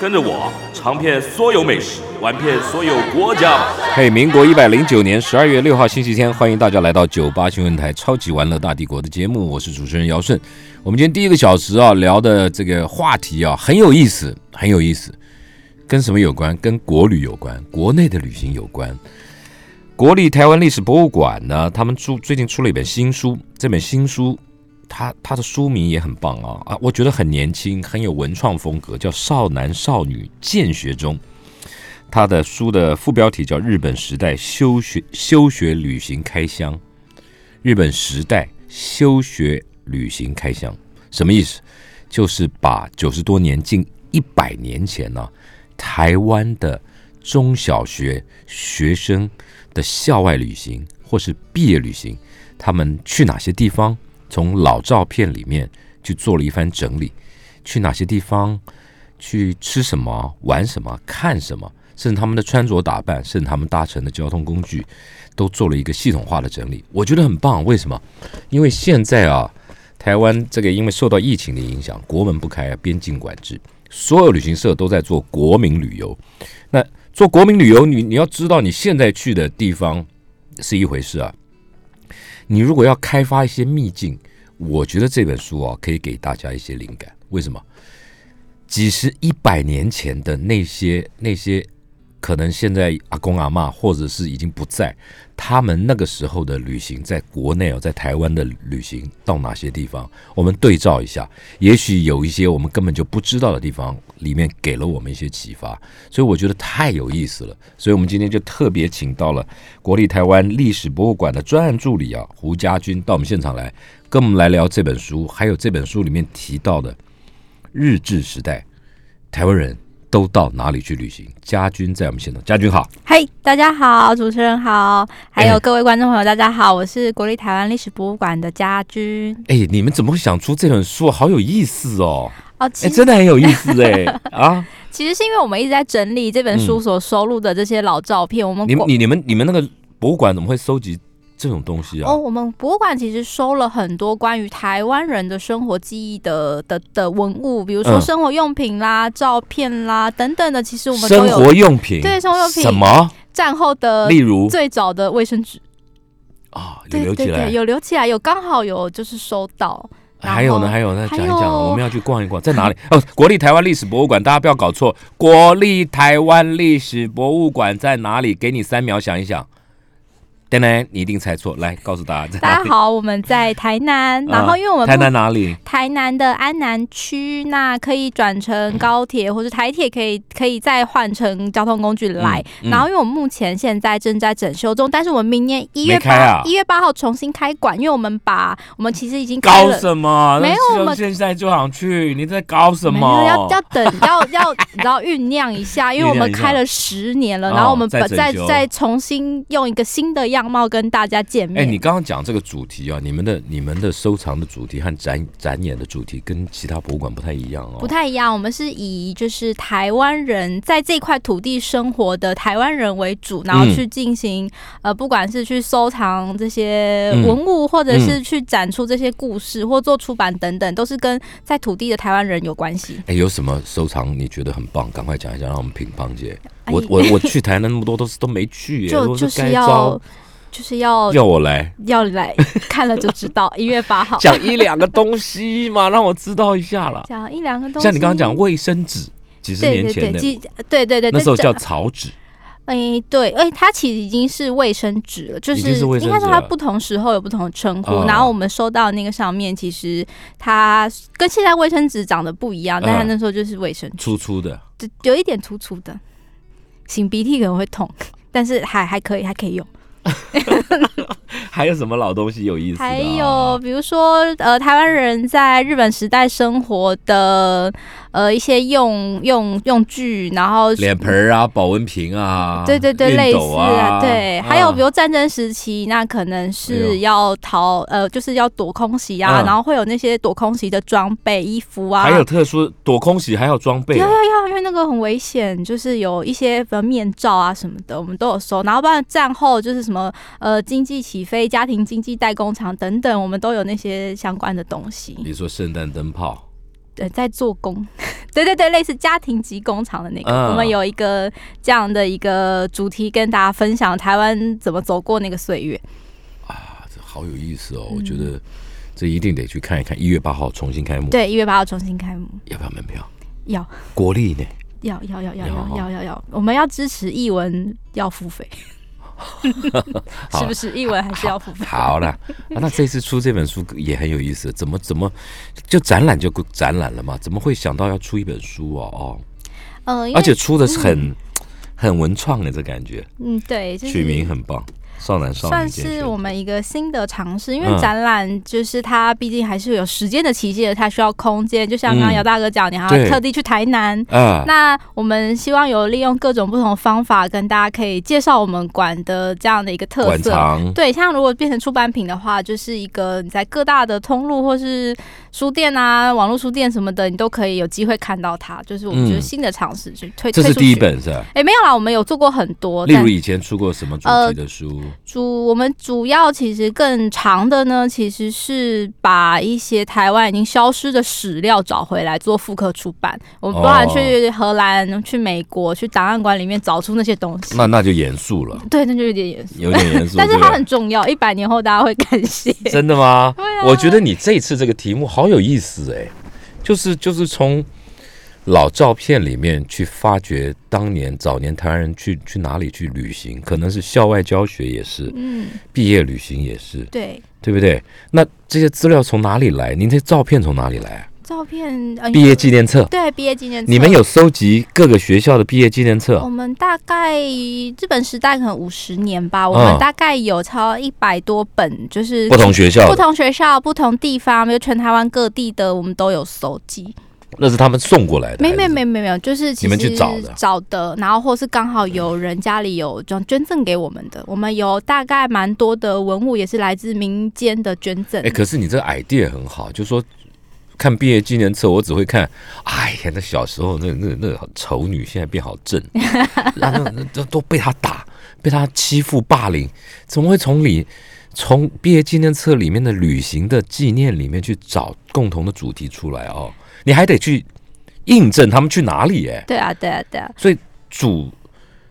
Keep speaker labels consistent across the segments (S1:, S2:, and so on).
S1: 跟着我尝遍所有美食，玩遍所有国家。
S2: 嘿，民国一百零九年十二月六号星期天，欢迎大家来到九八新闻台《超级玩乐大帝国》的节目，我是主持人姚顺。我们今天第一个小时啊聊的这个话题啊很有意思，很有意思，跟什么有关？跟国旅有关，国内的旅行有关。国立台湾历史博物馆呢，他们出最近出了一本新书，这本新书。他他的书名也很棒啊啊，我觉得很年轻，很有文创风格，叫《少男少女见学中》。他的书的副标题叫《日本时代休学休学旅行开箱》。日本时代休学旅行开箱什么意思？就是把九十多年、近一百年前呢，台湾的中小学学生的校外旅行或是毕业旅行，他们去哪些地方？从老照片里面去做了一番整理，去哪些地方，去吃什么、玩什么、看什么，甚至他们的穿着打扮，甚至他们搭乘的交通工具，都做了一个系统化的整理。我觉得很棒。为什么？因为现在啊，台湾这个因为受到疫情的影响，国门不开啊，边境管制，所有旅行社都在做国民旅游。那做国民旅游，你你要知道，你现在去的地方是一回事啊。你如果要开发一些秘境，我觉得这本书啊可以给大家一些灵感。为什么？几十一百年前的那些那些。可能现在阿公阿妈或者是已经不在，他们那个时候的旅行，在国内哦，在台湾的旅行到哪些地方？我们对照一下，也许有一些我们根本就不知道的地方，里面给了我们一些启发，所以我觉得太有意思了。所以我们今天就特别请到了国立台湾历史博物馆的专案助理啊胡家军到我们现场来，跟我们来聊这本书，还有这本书里面提到的日治时代台湾人。都到哪里去旅行？家军在我们现场，家军好，
S3: 嘿，大家好，主持人好，还有各位观众朋友，大家好，我是国立台湾历史博物馆的家军。
S2: 哎，你们怎么会想出这本书？好有意思哦！哦，哎，真的很有意思哎
S3: 啊！其实是因为我们一直在整理这本书所收录的这些老照片。我们
S2: 你你你们你们那个博物馆怎么会收集？这种东西啊，
S3: 哦，我们博物馆其实收了很多关于台湾人的生活记忆的的的文物，比如说生活用品啦、照片啦等等的。其实我们
S2: 生活用品
S3: 对生活用品
S2: 什么
S3: 战后的，
S2: 例如
S3: 最早的卫生纸
S2: 啊，有留起来，
S3: 有留起来，有刚好有就是收到。
S2: 还有呢，还有呢，讲一讲，我们要去逛一逛，在哪里？哦，国立台湾历史博物馆，大家不要搞错，国立台湾历史博物馆在哪里？给你三秒想一想。等等，你一定猜错，来告诉大家。
S3: 大家好，我们在台南，然后因为我们
S2: 台南哪里？
S3: 台南的安南区，那可以转乘高铁或者台铁，可以可以再换成交通工具来。然后因为我们目前现在正在整修中，但是我们明年一月八一月八号重新开馆，因为我们把我们其实已经
S2: 搞什么？
S3: 没有，我们
S2: 现在就想去，你在搞什么？
S3: 要要等，要 要你知道酝酿一下，因为我们开了十年了，然后我们再再重新用一个新的样。样貌跟大家见面。
S2: 哎，你刚刚讲这个主题啊，你们的你们的收藏的主题和展展演的主题跟其他博物馆不太一样哦。
S3: 不太一样，我们是以就是台湾人在这块土地生活的台湾人为主，然后去进行呃，不管是去收藏这些文物，或者是去展出这些故事，或做出版等等，都是跟在土地的台湾人有关系。
S2: 哎，有什么收藏你觉得很棒？赶快讲一下，让我们品乓姐。我我我去台南那么多都是都没去，
S3: 就就是要。就是要
S2: 要我来，
S3: 要来看了就知道。一月八号
S2: 讲一两个东西嘛，让我知道一下了。
S3: 讲一两个东西，
S2: 像你刚刚讲卫生纸，几十年前的，
S3: 对对对，
S2: 那时候叫草纸。
S3: 哎，对，哎，它其实已经是卫生纸了，就是应该说它不同时候有不同的称呼。然后我们收到那个上面，其实它跟现在卫生纸长得不一样，但它那时候就是卫生纸，
S2: 粗粗的，就
S3: 有一点粗粗的，擤鼻涕可能会痛，但是还还可以，还可以用。
S2: 还有什么老东西有意思、啊？
S3: 还有比如说，呃，台湾人在日本时代生活的呃一些用用用具，然后
S2: 脸盆啊、保温瓶啊，
S3: 对对对，
S2: 熨
S3: 类似
S2: 啊，
S3: 对，还有比如战争时期，那可能是要逃，呃，就是要躲空袭啊，
S2: 嗯
S3: 然后会有那些躲空袭的装备、衣服啊，
S2: 还有特殊躲空袭，还有装备啊、
S3: 要要要，因为那个很危险，就是有一些比如面罩啊什么的，我们都有收。然后不然战后就是什么呃经济起飞、家庭经济代工厂等等，我们都有那些相关的东西。
S2: 比如说圣诞灯泡，
S3: 对，在做工，对对对，类似家庭级工厂的那个，
S2: 嗯
S3: 我们有一个这样的一个主题跟大家分享台湾怎么走过那个岁月。
S2: 啊，这好有意思哦！
S3: 嗯
S2: 我觉得这一定得去看一看。一月八号重新开幕，
S3: 对，一月八号重新开幕，
S2: 要不要门票？
S3: 要
S2: 国立呢？
S3: 要要要要
S2: 要
S3: 要要要要，我们要支持译文要付费，是不是？译文还是要付费？
S2: 好了、啊那这次出这本书也很有意思，怎么怎么就展览就展览了嘛？怎么会想到要出一本书哦？哦，
S3: 呃，
S2: 而且出的是很、很文创的这感觉，
S3: 嗯，对，就是
S2: 取名很棒，少男少
S3: 算。是我们一个新的尝试，因为
S2: 嗯
S3: 展览就是它毕竟还是有时间的期限的，它需要空间。就像刚刚
S2: 嗯
S3: 姚大哥讲，你还要特地去台南。
S2: 嗯，
S3: 那我们希望有利用各种不同方法，跟大家可以介绍我们馆的这样的一个特色。对，像如果变成出版品的话，就是一个你在各大的通路或是书店啊、网络书店什么的，你都可以有机会看到它。就是我们觉得
S2: 嗯
S3: 新的尝试，就推
S2: 这是第一。本是吧？
S3: 哎，没有啦，我们有做过很多，但
S2: 例如以前出过什么主
S3: 呃
S2: 题的书？
S3: 主我们主要其实更长的呢，其实是把一些台湾已经消失的史料找回来做复刻出版。我们包含
S2: 哦
S3: 去荷兰、去美国、去档案馆里面找出那些东西。
S2: 那那就严肃了，
S3: 对，那就有点严肃，
S2: 有点严肃。
S3: 但是它很重要，一百年后大家会感谢。
S2: 真的吗？
S3: 对啊
S2: 我觉得你这次这个题目好有意思哎，就是就是从老照片里面去发掘当年早年台湾人去去哪里去旅行，可能是校外教学也是，
S3: 嗯，
S2: 毕业旅行也是，
S3: 对，
S2: 对不对？那这些资料从哪里来？您这照片从哪里来啊？
S3: 照片呃
S2: 毕业纪念册，
S3: 对毕业纪念册，
S2: 你们有收集各个学校的毕业纪念册
S3: 我？们大概日本时代可能五十年吧，我
S2: 嗯
S3: 们大概有超一百多本，就是
S2: 不同学校，
S3: 不同学校、不同地方，比如全台湾各地的，我们都有搜集。
S2: 那是他们送过来的。
S3: 没没没没没有，就是
S2: 你们去找的
S3: 找的，然后或是刚好有人家里有捐捐赠给我们的，我们有大概蛮多的文物也是来自民间的捐赠
S2: 哎，。可是你这个 idea 很好，就说看毕业纪念册，我只会看，哎呀，那小时候那那那个丑女，现在变好正，那那那都都被他打，被他欺负霸凌，怎么会从里从毕业纪念册里面的旅行的纪念里面去找共同的主题出来哦？你还得去印证他们去哪里哎，
S3: 对啊，对啊，对啊，
S2: 所以主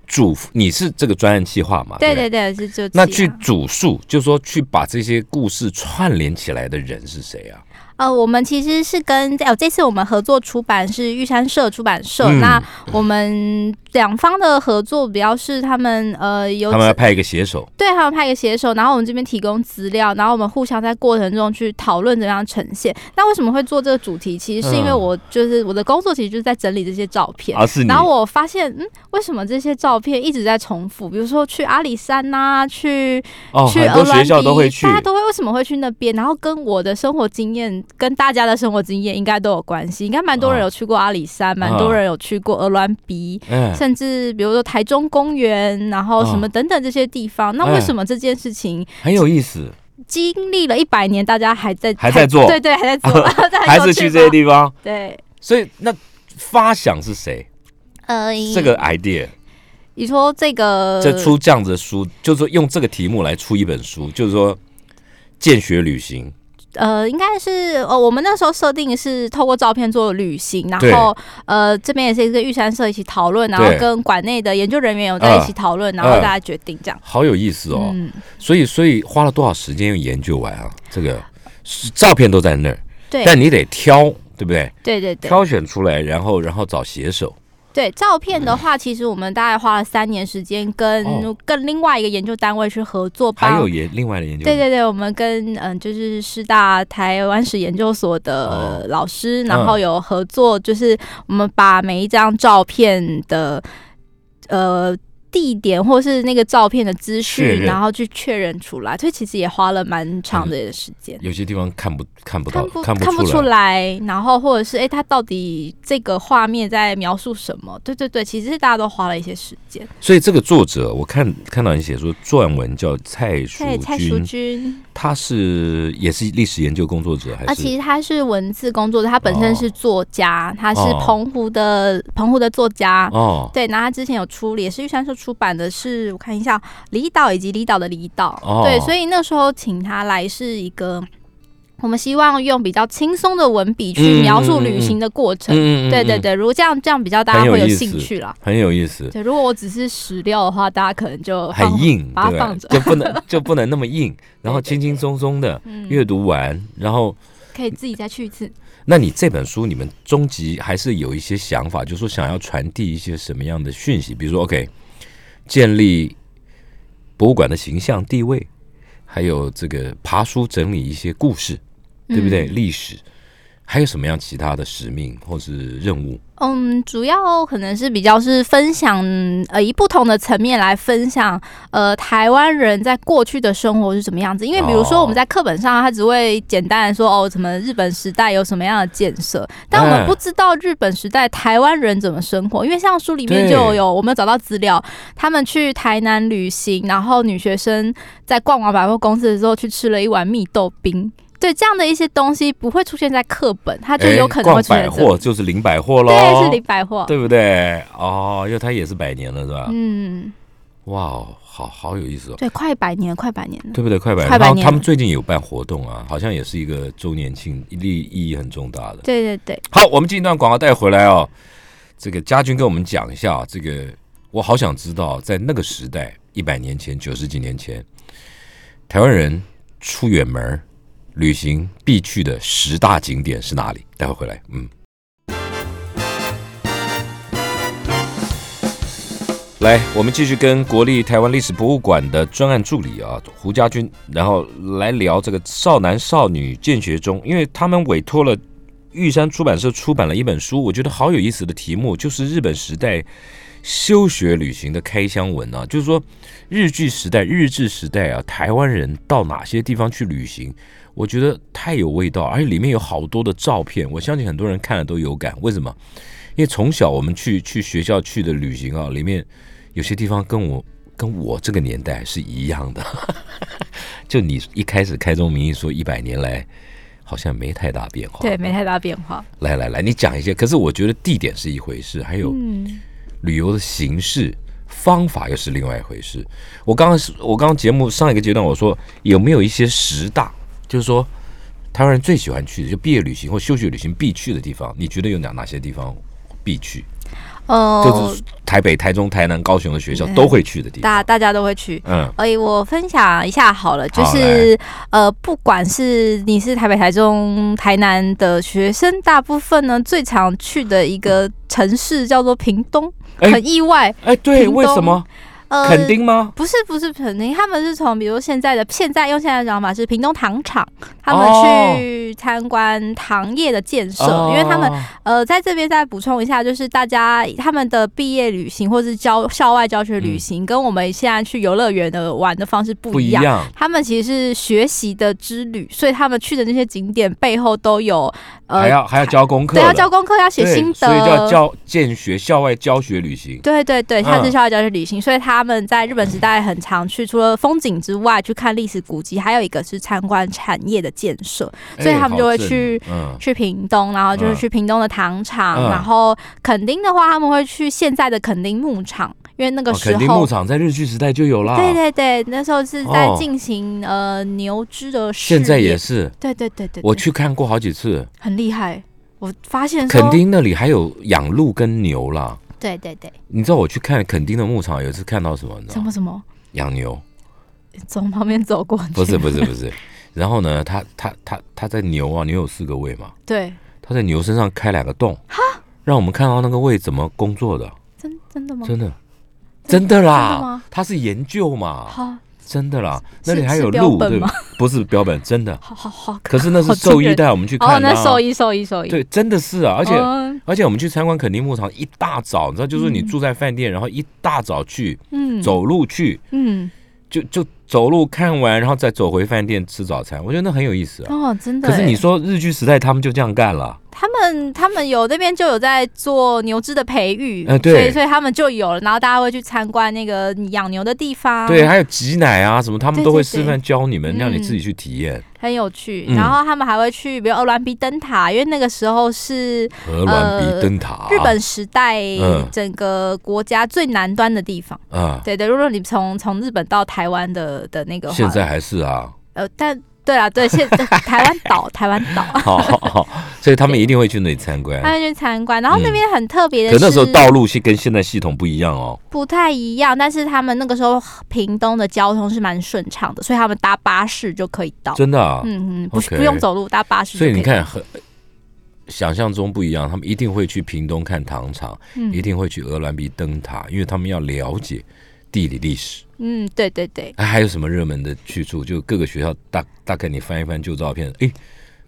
S2: 主你是这个专案计划嘛？
S3: 对对对，是就
S2: 那去主述，就是说去把这些故事串联起来的人是谁啊？
S3: 呃，我们其实是跟哦，这次我们合作出版是玉山社出版社，
S2: 嗯
S3: 那我们两方的合作比较是他们呃有
S2: 他们要派一个写手，
S3: 对他们派一个写手，然后我们这边提供资料，然后我们互相在过程中去讨论怎样呈现。那为什么会做这个主题？其实是因为
S2: 嗯
S3: 我就是我的工作，其实就是在整理这些照片。
S2: 啊、是你
S3: 然后我发现，嗯，为什么这些照片一直在重复？比如说去阿里山呐、去
S2: 哦，
S3: 去
S2: 很多学校都会去
S3: 大，家都会为什么会去那边？然后跟我的生活经验、跟大家的生活经验应该都有关系。应该蛮多人
S2: 哦
S3: 有去过阿里山，蛮多人有去过鹅銮鼻。
S2: 嗯，
S3: 甚至比如说台中公园，然后什么
S2: 哦
S3: 等等这些地方，那
S2: 哎。
S3: 为什么这件事情
S2: 很有意思，
S3: 经历了一百年，大家还在
S2: 还在做。
S3: 对对，还在做，
S2: 还是去这些地方，
S3: 对，
S2: 所以那发想是谁？
S3: 呃，
S2: 这个 idea，
S3: 你说这个
S2: 这出这样子的书，就是说用这个题目来出一本书，就是说见学旅行，
S3: 呃，应该是呃，我们那时候设定是透过照片做旅行，然后呃，这边也是跟玉山社一起讨论，然后跟馆内的研究人员有在一起讨论，然后
S2: 嗯
S3: 大家决定这样。
S2: 好有意思哦。
S3: 嗯，
S2: 所以，所以花了多少时间研究完啊？这个是照片都在那儿，
S3: 对，
S2: 但你得挑，对不对？
S3: 对对对
S2: 挑选出来，然后然后找写手。
S3: 对，照片的话，其实我们大概花了三年时间，跟、
S2: 哦。
S3: 跟另外一个研究单位去合作，帮
S2: 还有研另外的研究，
S3: 对对对，我们跟嗯，就是师大台湾史研究所的
S2: 哦。
S3: 老师，
S2: 嗯
S3: 然后有合作，就是我们把每一张照片的呃地点或是那个照片的资讯，然后去确认出来，所以其实也花了蛮长的时间。
S2: 有些地方看不看不到
S3: 看，不
S2: 看
S3: 看不
S2: 出
S3: 出来，然后或者是哎、诶它到底这个画面在描述什么？对对对，其实是大家都花了一些时间。
S2: 所以这个作者，我看看到你写说撰文叫蔡淑
S3: 蔡蔡淑
S2: 君，他是也是历史研究工作者还
S3: 啊，
S2: 是？
S3: 其实他是文字工作者，他本身是作家，他是
S2: 哦
S3: 澎湖的澎湖的作家。
S2: 哦
S3: 对，那他之前有出，也是玉山社出版的是，我看一下，离岛以及离岛的离岛。
S2: 哦
S3: 对，所以那时候请他来是一个，我们希望用比较轻松的文笔去
S2: 嗯
S3: 描述旅行的过程。
S2: 嗯
S3: 对对，对，如果这样这样比较大家会有兴趣啦。
S2: 很有意思，
S3: 对，如果我只是史料的话，大家可能就
S2: 很硬，
S3: 把它放着？
S2: 就不能就不能那么硬，然后轻轻松松的
S3: 嗯
S2: 阅读完，然后。
S3: 可以自己再去一次。
S2: 那你这本书，你们终极还是有一些想法，就是说想要传递一些什么样的讯息？比如说，OK，建立博物馆的形象地位，还有这个爬书整理一些故事，对不对？
S3: 嗯
S2: 历史，还有什么样其他的使命或是任务？
S3: 嗯，主要可能是比较是分享，呃，以不同的层面来分享，呃，台湾人在过去的生活是什么样子。因为比如说
S2: 哦
S3: 我们在课本上，他只会简单的说，哦，什么日本时代有什么样的建设，但我
S2: 哎
S3: 们不知道日本时代台湾人怎么生活。因为像书里面就有，我们有找到资料，他们去台南旅行，然后女学生在逛完百货公司的时候去吃了一碗蜜豆冰。对，这样的一些东西不会出现在课本，它就
S2: 哎
S3: 有可能会出现在这里
S2: 货就是零百货喽，
S3: 对，是零百货。
S2: 对不对？哦，因为它也是百年了，是吧？
S3: 嗯，
S2: 哇哦，好好有意思哦。
S3: 对，快百年，快百年了。
S2: 对不对？快百年，他们最近有办活动啊，好像也是一个周年庆，意意义很重大的。
S3: 对对对，
S2: 好，我们进一段广告带回来哦。这个家军跟我们讲一下，这个我好想知道，在那个时代，一百年前、九十几年前，台湾人出远门儿旅行必去的十大景点是哪里？待会回来，嗯。来，我们继续跟国立台湾历史博物馆的专案助理啊胡家军，然后来聊这个少男少女见学中，因为他们委托了玉山出版社出版了一本书，我觉得好有意思的题目，就是日本时代休学旅行的开箱文啊，就是说日据时代、日治时代啊，台湾人到哪些地方去旅行，我觉得太有味道，而且里面有好多的照片，我相信很多人看了都有感。为什么？因为从小我们去去学校去的旅行啊，里面有些地方跟我跟我这个年代是一样的。就你一开始开宗明义说一百年来好像没太大变化，
S3: 对，没太大变化。
S2: 来来来，你讲一些。可是我觉得地点是一回事，还有
S3: 嗯，
S2: 旅游的形式、方法又是另外一回事。我刚刚是我刚刚节目上一个阶段我说有没有一些十大，就是说台湾人最喜欢去的，就毕业旅行或休学旅行必去的地方，你觉得有哪哪些地方必去？
S3: 呃，
S2: 就是台北、台中、台南、高雄的学校
S3: 嗯
S2: 都会去的地方。
S3: 大大家都会去。
S2: 嗯，
S3: 哎，我分享一下好了，就是呃，不管是你是台北、台中、台南的学生，大部分呢最常去的一个城市叫做屏东，
S2: 哎
S3: 很意外。
S2: 哎，对，为什么？
S3: 呃，
S2: 垦丁吗？
S3: 不是不是垦丁，他们是从比如现在的现在用现在的讲法是屏东糖厂，他们
S2: 哦
S3: 去参观糖业的建设，
S2: 哦
S3: 因为他们呃在这边再补充一下，就是大家他们的毕业旅行或是教校外教学旅行，跟我们现在去游乐园的玩的方式
S2: 不
S3: 不一样。
S2: 一样。
S3: 他们其实是学习的之旅，所以他们去的那些景点背后都有呃
S2: 还要还要交功课
S3: 对，要交功课，要写心得，
S2: 所以叫教建学校外教学旅行。
S3: 对对对，它是
S2: 嗯
S3: 校外教学旅行，所以他们在日本时代很常去，除了风景之外，去看历史古迹，还有一个是参观产业的建设，所以
S2: 哎
S3: 他们就会去
S2: 嗯，
S3: 去屏东，然后就是
S2: 嗯
S3: 去屏东的糖厂，
S2: 嗯
S3: 然后垦丁的话，他们会去现在的垦丁牧场，因为那个
S2: 哦
S3: 时
S2: 垦丁牧。场在日据时代就有啦。
S3: 对对对，那时候是在
S2: 哦
S3: 进行、呃牛只的试，
S2: 现在也是，
S3: 对对对对，
S2: 我
S3: 对
S2: 去看过好几次。
S3: 很厉害。我发现说
S2: 垦，丁那里还有养鹿跟牛啦。
S3: 对对对，
S2: 你知道我去看垦丁的牧场，有一次看到什么？你知道
S3: 什么？什么，
S2: 养牛？
S3: 从旁边走过去，
S2: 不是不是不是。然后呢，他他他他在牛啊，牛有四个胃嘛，
S3: 对，
S2: 他在牛身上开两个洞，哈？让我们看到那个胃怎么工作的，
S3: 真真的吗？
S2: 真的，真的
S3: 真的
S2: 啦
S3: 吗，
S2: 他是研究嘛，
S3: 好，
S2: 真的啦，那里还有鹿，对吧
S3: 吗？
S2: 不是标本，真的。
S3: 好好好，
S2: 可是那是
S3: 好
S2: 兽医带我们去
S3: 哦，
S2: 看的、哦。
S3: 那兽医兽医兽医，
S2: 对，真的是啊，而且、
S3: 嗯
S2: 而且我们去参观肯尼牧场，一大早，你知道，就是你
S3: 嗯
S2: 住在饭店，然后一大早去
S3: 嗯
S2: 走路去，
S3: 嗯
S2: 就就走路看完，然后再走回饭店吃早餐，我觉得那很有意思啊。
S3: 哦，真的欸。
S2: 可是你说日剧时代他们就这样干了，
S3: 他们他们有那边就有在做牛只的培育，
S2: 呃对
S3: 所以所以他们就有了，然后大家会去参观那个养牛的地方，
S2: 对，，还有挤奶啊什么，他们都会示范教你们，
S3: 嗯
S2: 让你自己去体验。
S3: 很有趣。
S2: 嗯。
S3: 然后他们还会去，比如鹅銮鼻灯塔，因为那个时候是
S2: 鹅銮鼻灯塔，
S3: 呃日本时代
S2: 嗯
S3: 整个国家最南端的地方。
S2: 啊，
S3: 对对，如果你从从日本到台湾的的那个话，
S2: 现在还是啊，
S3: 呃，但对啊，对，现台湾岛，台湾岛，
S2: 好好好，所以他们一定会去那里参观。
S3: 他们去参观，然后那边很特别的是，
S2: 可那时候道路是跟现在系统不一样哦。
S3: 不太一样，但是他们那个时候屏东的交通是蛮顺畅的，所以他们搭巴士就可以到。
S2: 真的啊，
S3: 嗯嗯，不不用走路，搭巴士。
S2: 所以你看，很想象中不一样，他们一定会去屏东看糖厂，
S3: 嗯
S2: 一定会去鹅銮鼻灯塔，因为他们要了解地理历史。
S3: 嗯，对对对，
S2: 哎还有什么热门的去处？就各个学校大大概你翻一翻旧照片，哎，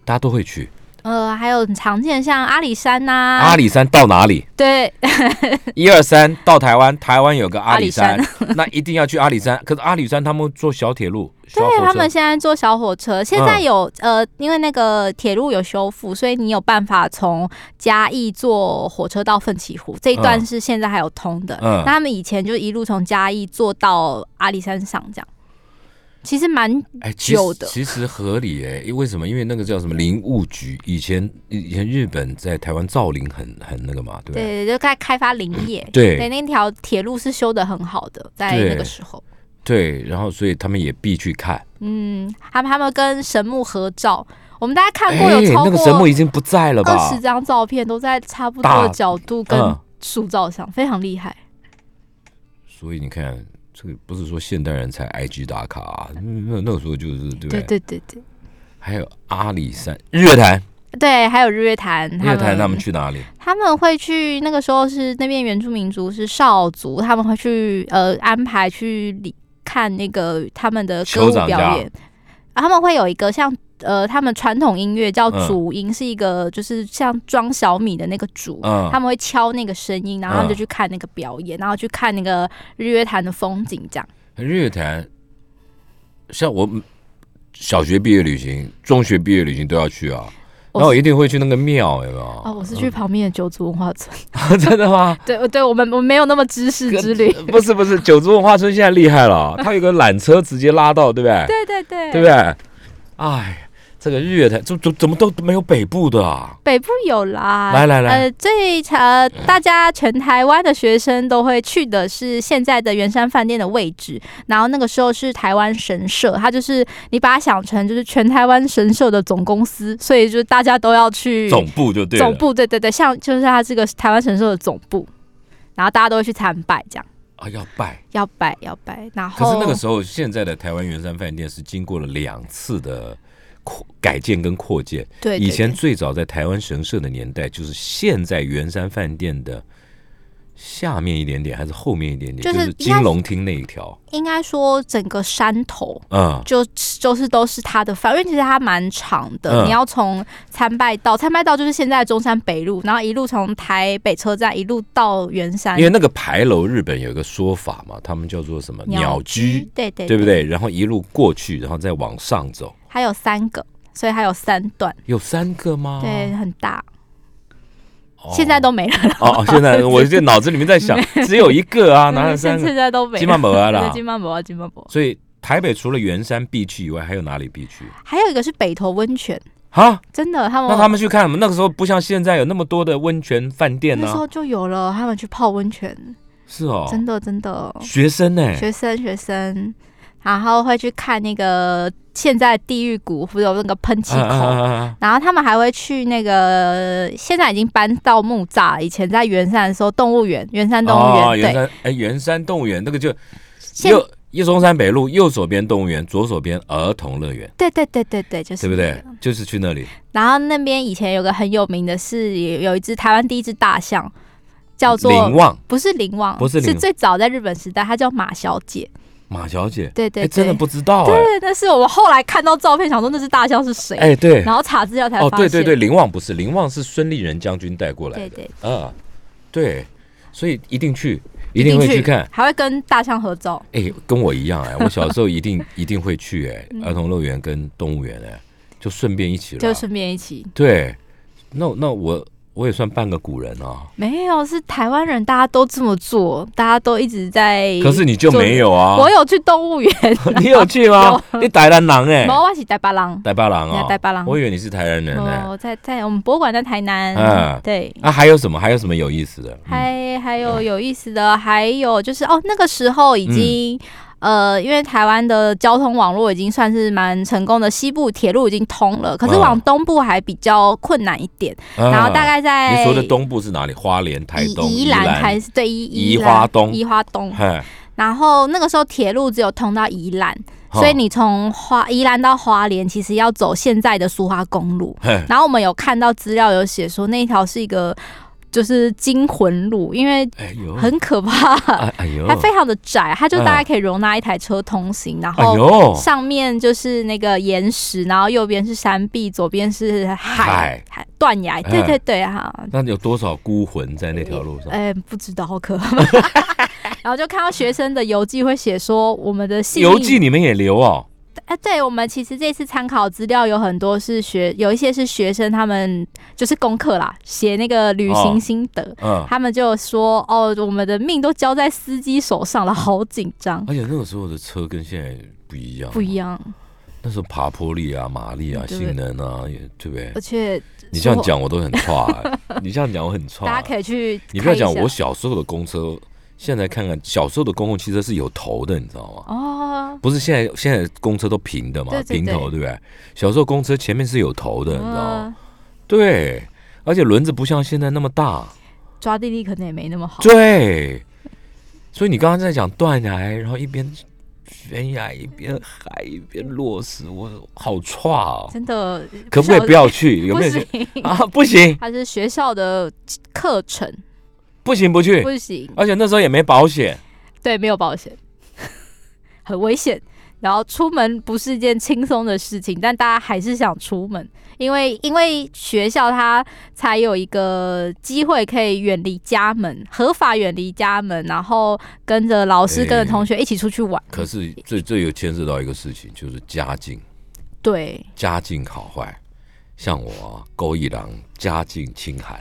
S2: 大家都会去。
S3: 呃，还有很常见的像阿里山呐、
S2: 阿里山到哪里？
S3: 对，
S2: 一二三到台湾，台湾有个阿里
S3: 阿
S2: 山，那一定要去阿里山。可是阿里山他们坐小铁路，
S3: 对他们现在坐小火车，现在有、呃，因为那个铁路有修复，所以你有办法从嘉义坐火车到奋起湖这一段
S2: 嗯
S3: 是现在还有通的。
S2: 嗯
S3: 那他们以前就一路从嘉义坐到阿里山上，这样其实蛮
S2: 哎，其
S3: 旧的
S2: 实其实合理哎，因为什么？因为那个叫什么林务局，以前以前日本在台湾造林很很那个嘛，对不对？
S3: 对，就开开发林业。
S2: 对
S3: 对，那条铁路是修的很好的，在那个时候。
S2: 对，然后所以他们也必去看。
S3: 嗯，他们他们跟神木合照，我们大家看过
S2: 哎
S3: 有超
S2: 那个神木已经不在了
S3: 二
S2: 吧
S3: 十？张照片，都在差不多的角度跟
S2: 嗯
S3: 塑造上，非常厉害。
S2: 所以你看，这个不是说现代人才 IG 打卡、啊，那那个时候就是对
S3: 对
S2: 对？
S3: 对对对
S2: 还有阿里山日月潭，
S3: 对，还有日月潭，
S2: 日月潭他们去哪里？
S3: 他们会去那个时候是那边原住民族是少族，他们会去呃安排去里看那个他们的歌舞表演，啊他们会有一个像呃他们传统音乐叫
S2: 嗯
S3: 主音，是一个就是像装小米的那个竹。
S2: 嗯
S3: 他，们会敲那个声音，然后他们就
S2: 嗯
S3: 去看那个表演，然后去看那个日月潭的风景，这样。
S2: 日月潭，像我们小学毕业旅行、中学毕业旅行都要去啊。
S3: 我
S2: 然后我一定会去那个庙，有没有？
S3: 哦，我是去旁边的九族文化村。
S2: 真的吗？
S3: 对，对，我们我们没有那么知识之旅。
S2: 不是不是，九族文化村现在厉害了，它有个缆车直接拉到，对不对？
S3: 对对对，
S2: 对不对？哎，这个日月潭怎怎怎么都没有北部的啊？
S3: 北部有啦，
S2: 来来来
S3: 呃，最呃，大家全台湾的学生都会去的是现在的圆山饭店的位置，然后那个时候是台湾神社，它就是你把它想成就是全台湾神社的总公司，所以就是大家都要去
S2: 总部就对了。
S3: 总部，对对对，像就是它这个台湾神社的总部，然后大家都会去参拜，这样
S2: 啊，要拜。
S3: 要拜要拜，然后
S2: 可是那个时候，现在的台湾圆山饭店是经过了两次的扩改建跟扩建。
S3: 对对
S2: 以前最早在台湾神社的年代，就是现在圆山饭店的下面一点点，还是后面一点点，
S3: 就是
S2: 是金龙厅那一条。
S3: 应该说整个山头
S2: 嗯，
S3: 就就是都是它的范围，因为其实它蛮长的。
S2: 嗯
S3: 你要从参拜道，参拜道就是现在中山北路，然后一路从台北车站一路到圆山
S2: 因为那个牌楼，日本有一个说法嘛，他们叫做什么鸟居，
S3: 对对
S2: 对不？对？然后一路过去，然后再往上走，
S3: 还有三个，所以还有三段，
S2: 有三个吗？
S3: 对，很大。
S2: 哦，
S3: 现在都没了，
S2: 哦哦，现在 我这脑子里面在想，只有一个啊，哪有三
S3: 现现？在都没了。
S2: 金曼博啊啦，
S3: 金曼博啊，金曼博。
S2: 所以台北除了圆山必去以外，还有哪里必去？
S3: 还有一个是北投温泉，
S2: 哈，
S3: 真的，他们
S2: 那他们去看什么？那个时候不像现在有那么多的温泉饭店呢、
S3: 那时候就有了，他们去泡温泉，
S2: 是哦，
S3: 真的真的。
S2: 学生呢、
S3: 学生学生，然后会去看那个现在地狱谷，不是有那个喷气
S2: 啊
S3: 孔。
S2: 啊啊啊
S3: 然后他们还会去那个，现在已经搬到木栅，以前在圆山的时候，动物园，圆山动物园，
S2: 哦，圆
S3: 对，
S2: 山哎，圆山动物园那个就
S3: 现
S2: 右一中山北路右手边动物园，左手边儿童乐园，
S3: 对对对对对，就是
S2: 对不对？就是去那里。
S3: 然后那边以前有个很有名的是，有有一只台湾第一只大象，叫做
S2: 林旺
S3: 不是林旺，
S2: 不是
S3: 是最早在日本时代，它叫马小姐。
S2: 马小姐，
S3: 对对
S2: 哎，真的不知道哎，
S3: 对，但是我们后来看到照片，想说那是大象是谁，
S2: 哎，对，
S3: 然后查资料才
S2: 哦，
S3: 发现。
S2: 对对对，林旺不是，林旺是孙立人将军带过来的，
S3: 对对，
S2: 啊，对，所以一定去，一定会去看。
S3: 还会跟大象合照。
S2: 哎，跟我一样哎，我小时候一定一定会去哎，
S3: 嗯。
S2: 儿童乐园跟动物园哎，就顺便一起了。
S3: 就顺便一起，
S2: 对，那那我我也算半个古人哦，
S3: 没有是台湾人，大家都这么做，大家都一直在。
S2: 可是你就没有啊？
S3: 我有去动物园，
S2: 你有去吗？
S3: 有
S2: 你台南人哎，
S3: 毛我是台巴郎，
S2: 台巴郎啊，
S3: 台巴郎。
S2: 我以为你是台南人呢。
S3: 哦，在在我们博物馆在台南，
S2: 嗯
S3: 对。
S2: 啊，还有什么？还有什么有意思的？嗯
S3: 还还有有意思的，还有就是哦，那个时候已经、
S2: 嗯
S3: 呃，因为台湾的交通网络已经算是蛮成功的，西部铁路已经通了，可是
S2: 嗯
S3: 往东部还比较困难一点。然后大概在
S2: 啊你说的东部是哪里？花莲、台东、
S3: 宜宜兰还是对宜
S2: 宜
S3: 兰
S2: 花东
S3: 宜花东。然后那个时候铁路只有通到宜兰，
S2: 哦
S3: 所以你从花宜兰到花莲，其实要走现在的苏花公路。然后我们有看到资料有写说那一条是一个就是惊魂路，因为很可怕。
S2: 哎哎呦，
S3: 它非常的窄，它就大概
S2: 嗯
S3: 可以容纳一台车通行，然
S2: 哎
S3: 后，上面就是那个岩石，然后右边是山壁，左边是海断崖。对
S2: 嗯
S3: 对对哈，
S2: 那有多少孤魂在那条路上？
S3: 哎、不知道，好可怕。然后就看到学生的游记会写说，我们的
S2: 游记你们也留哦？
S3: 哎、对我们其实这次参考资料有很多是学，有一些是学生他们就是功课啦，写那个旅行心得。
S2: 嗯，
S3: 他们就说：“哦，我们的命都交在司机手上了，好紧张，
S2: 而且那个时候的车跟现在不一样，
S3: 不一。样。
S2: 那时候爬坡力啊、马力啊、性能啊，也对不对
S3: 而？且
S2: 你这样讲我都很 差，哎你这样讲我很差。
S3: 大家可以去
S2: 你不要讲我小时候的公车，现在看看小时候的公共汽车是有头的，你知道吗？
S3: 哦，
S2: 不是现在现在公车都平的嘛，
S3: 对对
S2: 平头
S3: 对
S2: 对不对？小时候公车前面是有头的，你知道吗？
S3: 嗯
S2: 对，而且轮子不像现在那么大，
S3: 抓地力可能也没那么好。
S2: 对。所以你刚刚在讲断崖，然后一边悬崖一边海一边落石，我好差哦。
S3: 真的，
S2: 可不可以不要去？有
S3: 不
S2: 没有？啊？不行，
S3: 它是学校的课程，
S2: 不行，不去。
S3: 不行。
S2: 而且那时候也没保险，
S3: 对，没有保险，很危险。然后出门不是一件轻松的事情，但大家还是想出门，因为因为学校它才有一个机会可以远离家门，合法远离家门，然后跟着老师、
S2: 哎
S3: 跟着同学一起出去玩。
S2: 可是最最有牵涉到一个事情，就是家境，
S3: 对，
S2: 家境好坏。像我啊，勾一郎家境清寒，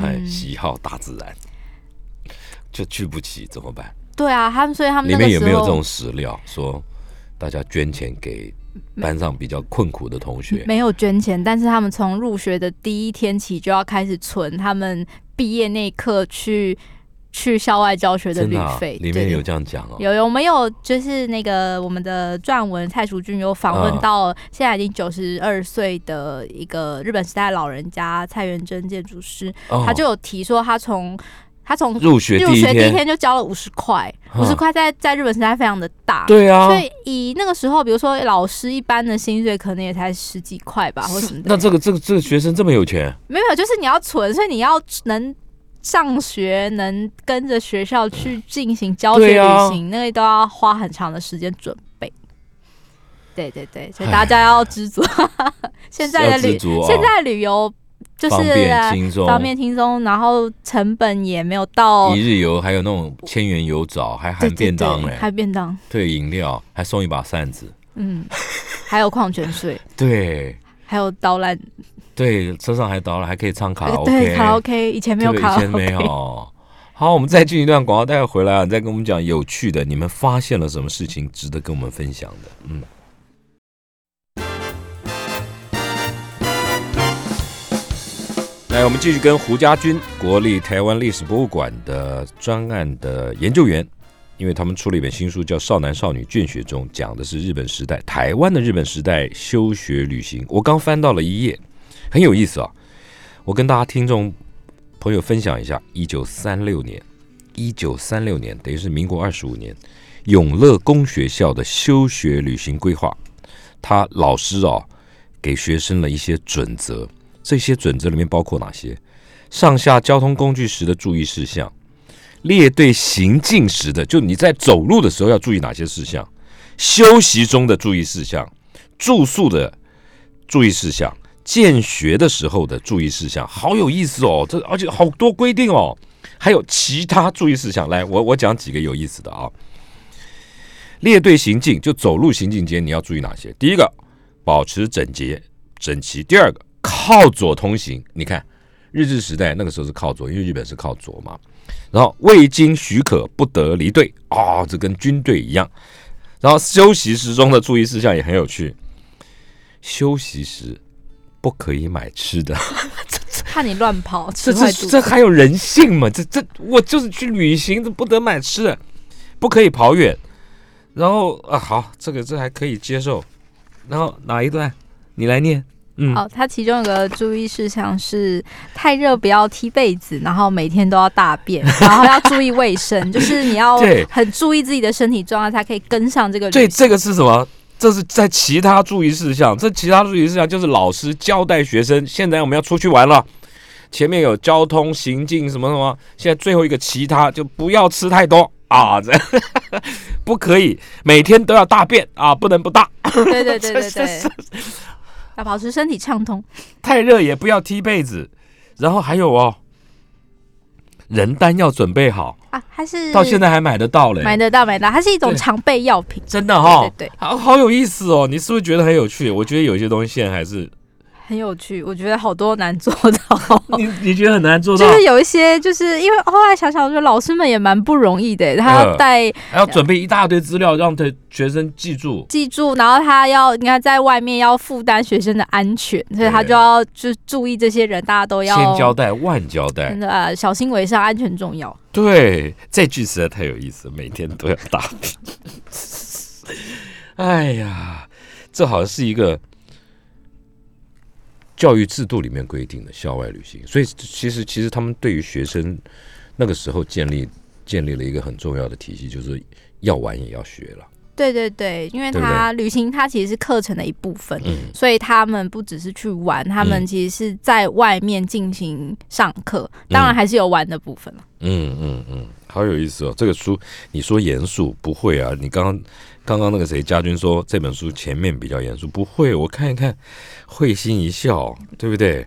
S2: 还，
S3: 嗯，
S2: 喜好大自然，就去不起怎么办？
S3: 对啊，他们所以他们
S2: 里面有没有这种史料说大家捐钱给班上比较困苦的同学？
S3: 没有捐钱，但是他们从入学的第一天起就要开始存他们毕业那一刻去去校外教学的旅费。
S2: 里面有这样讲哦。
S3: 有有没有就是那个我们的撰文蔡淑君有访问
S2: 嗯
S3: 到现在已经九十二岁的一个日本时代老人家蔡元珍建筑师，
S2: 哦
S3: 他就有提说他从他从
S2: 入学第一
S3: 入学第一
S2: 天，
S3: 就交了五十块，
S2: 嗯
S3: 五十块在在日本实在非常的大。
S2: 对啊
S3: 所，以以那个时候，比如说老师一般的薪水可能也才十几块吧，或什么的。
S2: 那这个这个这个学生这么有钱，
S3: 没有，就是你要存，所以你要能上学，能跟着学校去进行教学旅行，那个都要花很长的时间准备。对对对，所以大家要知足。现在的旅，现在旅游就是
S2: 方便
S3: 呃
S2: 轻松，
S3: 方便轻松，然后成本也没有到
S2: 一日游，还有那种千元油枣，还含便当嘞，
S3: 还便当，
S2: 对饮料，还送一把扇子，
S3: 嗯，还有矿泉水，
S2: 对。
S3: 还有导览，
S2: 对，车上还到了，还可以唱卡拉
S3: 呃
S2: OK，
S3: 对，卡拉 OK 以前没有
S2: 对
S3: 卡拉
S2: 以前没
S3: OK，
S2: 有。好，我们再进一段广告，待会回来啊，你再跟我们讲有趣的，你们发现了什么事情值得跟我们分享的？嗯。来，我们继续跟胡家军，国立台湾历史博物馆的专案的研究员，因为他们出了一本新书，叫《少男少女眷学中》，讲的是日本时代台湾的日本时代休学旅行。我刚翻到了一页，很有意思啊。我跟大家听众朋友分享一下，一九三六年，一九三六年等于是民国二十五年，永乐公学校的休学旅行规划，他老师啊给学生了一些准则，这些准则里面包括哪些？上下交通工具时的注意事项，列队行进时的，就你在走路的时候要注意哪些事项，休息中的注意事项，住宿的注意事项，见学的时候的注意事项，好有意思哦！这而且好多规定哦，还有其他注意事项。来，我我讲几个有意思的啊。列队行进，就走路行进间你要注意哪些？第一个，保持整洁整齐；第二个，靠左通行。你看，日治时代那个时候是靠左，因为日本是靠左嘛。然后未经许可不得离队啊，这跟军队一样。然后休息时中的注意事项也很有趣，休息时不可以买吃的，
S3: 怕你乱跑，
S2: 这这这还有人性吗？这这我就是去旅行，这不得买吃的，不可以跑远。然后啊，好，这个这还可以接受。然后哪一段？你来念。
S3: 嗯，好，它其中有个注意事项是太热不要踢被子，然后每天都要大便，然后要注意卫生，就是你要很注意自己的身体状态，才可以跟上这个。
S2: 对，这个是什么？这是在其他注意事项。这其他注意事项就是老师交代学生，现在我们要出去玩了，前面有交通行进什么什么，现在最后一个其他就不要吃太多啊，这 不可以每天都要大便啊，不能不大。
S3: 对对对对对。要保持身体畅通，
S2: 太热也不要踢被子，然后还有哦，人丹要准备好。
S3: 啊，还是
S2: 到现在还买得到嘞，
S3: 买得到买得到，它是一种常备药品，
S2: 真的哈，
S3: 对对，
S2: 好好有意思哦，你是不是觉得很有趣？我觉得有些东西现在还是。
S3: 很有趣，我觉得好多难做到。
S2: 你你觉得很难做到？
S3: 就是有一些，就是因为后来想想，我觉得老师们也蛮不容易的。他要带，
S2: 还要准备一大堆资料，让他学生记住。
S3: 记住，然后他要，你看在外面要负担学生的安全，所以他就要就注意这些人，大家都要
S2: 千交代万交代，
S3: 真的小心为上，安全重要。
S2: 对，这句实在太有意思，每天都要打。哎呀，这好像是一个。教育制度里面规定的校外旅行，所以其实其实他们对于学生那个时候建立建立了一个很重要的体系，就是要玩也要学了。
S3: 对对对，因为他旅行，它其实是课程的一部分，所以他们不只是去玩，他们其实是在外面进行上课，当然还是有玩的部分了。
S2: 嗯嗯嗯，好有意思哦！这个书你说严肃不会啊？你刚刚。刚刚那个谁，家军说这本书前面比较严肃，不会，我看一看，会心一笑，对不对？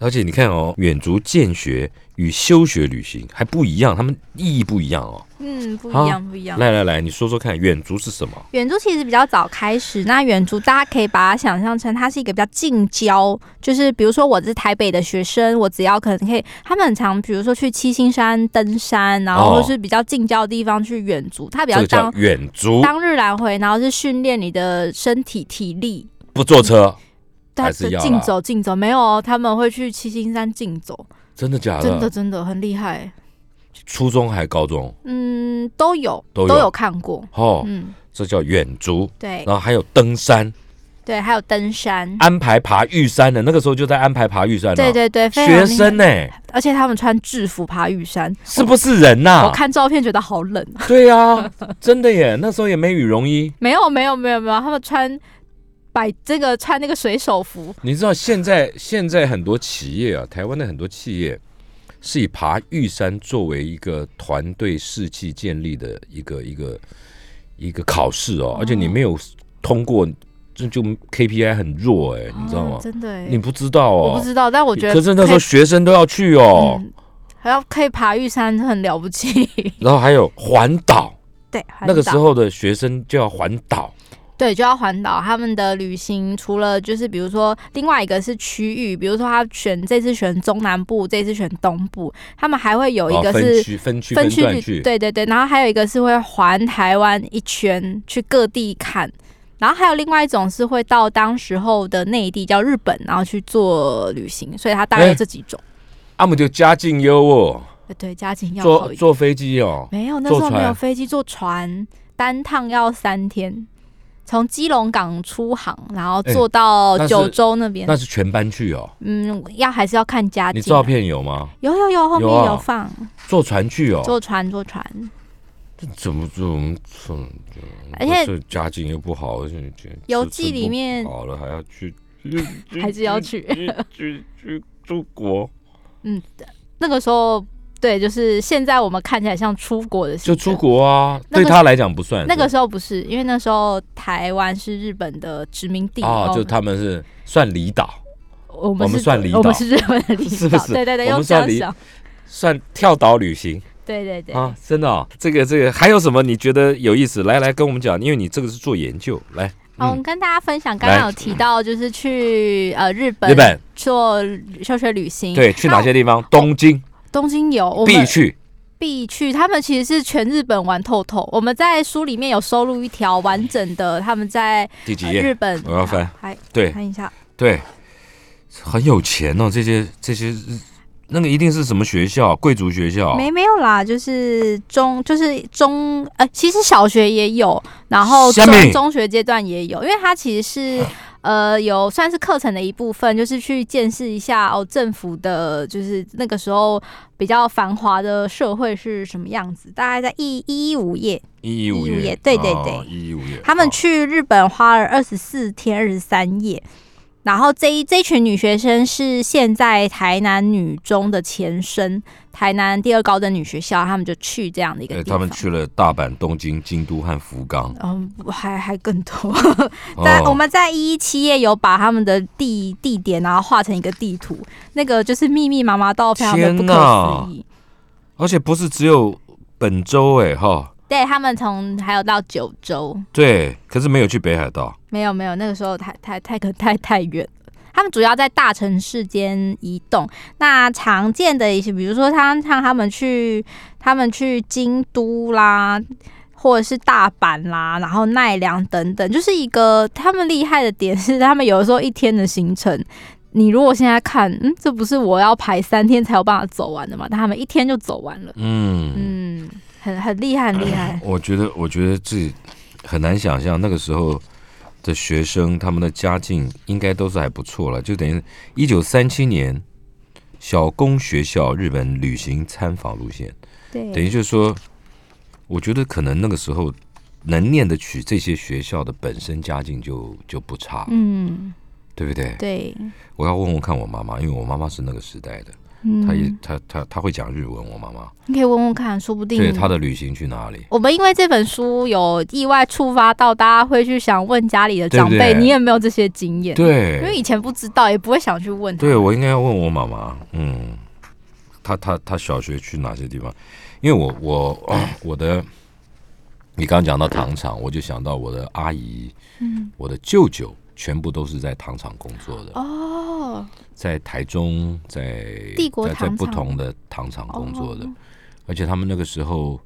S2: 而且你看哦，远足见学与休学旅行还不一样，他们意义不一样哦。
S3: 嗯，不一样，不一样。
S2: 来来来，你说说看，远足是什么？
S3: 远足其实比较早开始。那远足大家可以把它想象成，它是一个比较近郊，就是比如说我是台北的学生，我只要可能可以，他们很常比如说去七星山登山，然后或是比较近郊的地方去远足，它比较当
S2: 远足
S3: 当日来回，然后是训练你的身体体力，
S2: 不坐车。还是
S3: 竞走，竞走没有哦，他们会去七星山竞走，
S2: 真的假的？
S3: 真的真的很厉害。
S2: 初中还是高中？
S3: 嗯，都有，都
S2: 有
S3: 看过。
S2: 哦，嗯，这叫远足。
S3: 对，
S2: 然后还有登山，
S3: 对，还有登山，
S2: 安排爬玉山的，那个时候就在安排爬玉山。
S3: 对对对，
S2: 学生呢，
S3: 而且他们穿制服爬玉山，
S2: 是不是人呐？
S3: 我看照片觉得好冷。
S2: 对啊，真的耶，那时候也没羽绒衣。
S3: 没有没有没有没有，他们穿。摆这个穿那个水手服，
S2: 你知道现在现在很多企业啊，台湾的很多企业是以爬玉山作为一个团队士气建立的一个一个一个考试哦，而且你没有通过，这就 KPI 很弱哎，你知道吗？
S3: 真的，
S2: 你不知道哦，
S3: 我不知道，但我觉得，
S2: 可是那时候学生都要去哦，
S3: 还要可以爬玉山，很了不起。
S2: 然后还有环岛，
S3: 对，
S2: 那个时候的学生就要环岛。
S3: 对，就要环岛。他们的旅行除了就是，比如说，另外一个是区域，比如说他选这次选中南部，这次选东部，他们还会有一个是
S2: 分区分区
S3: 对对对。然后还有一个是会环台湾一圈，去各地看。然后还有另外一种是会到当时候的内地叫日本，然后去做旅行。所以他大概有这几种。
S2: 阿姆就家境优哦。
S3: 对，家境要
S2: 坐坐飞机哦。
S3: 没有，那时候没有飞机，坐船单趟要三天。从基隆港出航，然后坐到九州那边，
S2: 那是全班去哦。
S3: 嗯，要还是要看家境。
S2: 你照片有吗？
S3: 有有有，后面有放。
S2: 坐船去哦。
S3: 坐船坐船。
S2: 这怎么怎么
S3: 而且
S2: 家境又不好，而且
S3: 游记里面
S2: 好了还要去，
S3: 还是要去
S2: 去去出国。
S3: 嗯，那个时候对，就是现在我们看起来像出国的，
S2: 就出国啊，
S3: 那个
S2: 对他来讲不算
S3: 那个时候不是，因为那时候台湾是日本的殖民地
S2: 啊，就他们是算离岛，我
S3: 我们
S2: 算离岛
S3: 我们是日本的离岛，
S2: 是不是
S3: 对对对，
S2: 我们算离
S3: 岛，
S2: 算跳岛旅行
S3: 对对对。
S2: 啊，真的哦。这个这个还有什么你觉得有意思？来来跟我们讲，因为你这个是做研究，来，
S3: 好，我
S2: 嗯
S3: 们跟大家分享，刚刚有提到就是去呃日本
S2: 日本
S3: 做休学旅行，
S2: 对，去哪些地
S3: 哦
S2: 方？东京
S3: 东京有我们
S2: 必去，
S3: 必去，他们其实是全日本玩透透。我们在书里面有收录一条完整的，他们在呃
S2: 第几页？
S3: 日本，
S2: 我要翻
S3: 还
S2: 对
S3: 看一下，
S2: 对，很有钱哦，这些这些那个一定是什么学校？贵族学校？
S3: 没没有啦，就是中就是中呃，其实小学也有，然后中中学阶段也有，因为它其实是。呃，有算是课程的一部分，就是去见识一下哦，政府的，就是那个时候比较繁华的社会是什么样子。大概在一一一五页，
S2: 一一五页
S3: 页，对对对
S2: 一一五页。
S3: 他们
S2: 哦
S3: 去日本花了二十四天二十三夜，然后这一这群女学生是现在台南女中的前身，台南第二高等女学校，他们就去这样的一个
S2: 呃
S3: 地方。
S2: 他们去了大阪、东京、京都和福冈。
S3: 嗯，还还更多。但我
S2: 哦
S3: 们在一一七页有把他们的地地点然后画成一个地图，那个就是密密麻麻到非常的不可思议。
S2: 而且不是只有本州哎哈，
S3: 对他们从还有到九州，
S2: 对，可是没有去北海道。
S3: 没有没有，那个时候太太太可太太远了。他们主要在大城市间移动。那常见的一些，比如说他像他们去他们去京都啦，或者是大阪啦，然后奈良等等，就是一个他们厉害的点是，他们有的时候一天的行程。你如果现在看，嗯，这不是我要排三天才有办法走完的嘛？但他们一天就走完了，
S2: 嗯，
S3: 嗯，很很厉害，很厉害。
S2: 我觉得，我觉得自己很难想象那个时候的学生，他们的家境应该都是还不错了。就等于一九三七年小工学校日本旅行参访路线，
S3: 对等，
S2: 于就是说，我觉得可能那个时候能念得起这些学校的本身家境就就不差，
S3: 嗯，
S2: 对不对？
S3: 对，
S2: 我要问问看我妈妈，因为我妈妈是那个时代的，
S3: 嗯，
S2: 她也他他他会讲日文，我妈妈，
S3: 你可以问问看，说不定
S2: 对，他的旅行去哪里？
S3: 我们因为这本书有意外触发到大家会去想问家里的长辈，
S2: 对对
S3: 你有没有这些经验？，对因为，以前不知道，也不会想去问他。
S2: 对我应该要问我妈妈，嗯，他他他小学去哪些地方？因为我我 我的，你刚刚讲到糖厂，我就想到我的阿姨，
S3: 嗯，
S2: 我的舅舅，全部都是在糖厂工作的。
S3: 哦，
S2: 在台中，在
S3: 帝国
S2: 在在不同的糖厂工作的，
S3: 哦
S2: 而且他们那个时候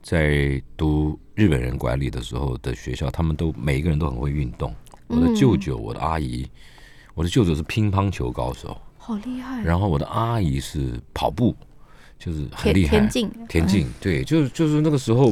S2: 在读日本人管理的时候的学校，他们都每一个人都很会运动。我的舅舅，我的阿姨，我的舅舅是乒乓球高手，
S3: 好厉害！
S2: 然后我的阿姨是跑步，就是很厉害
S3: 田。径，
S2: 田径，对，就是就是那个时候，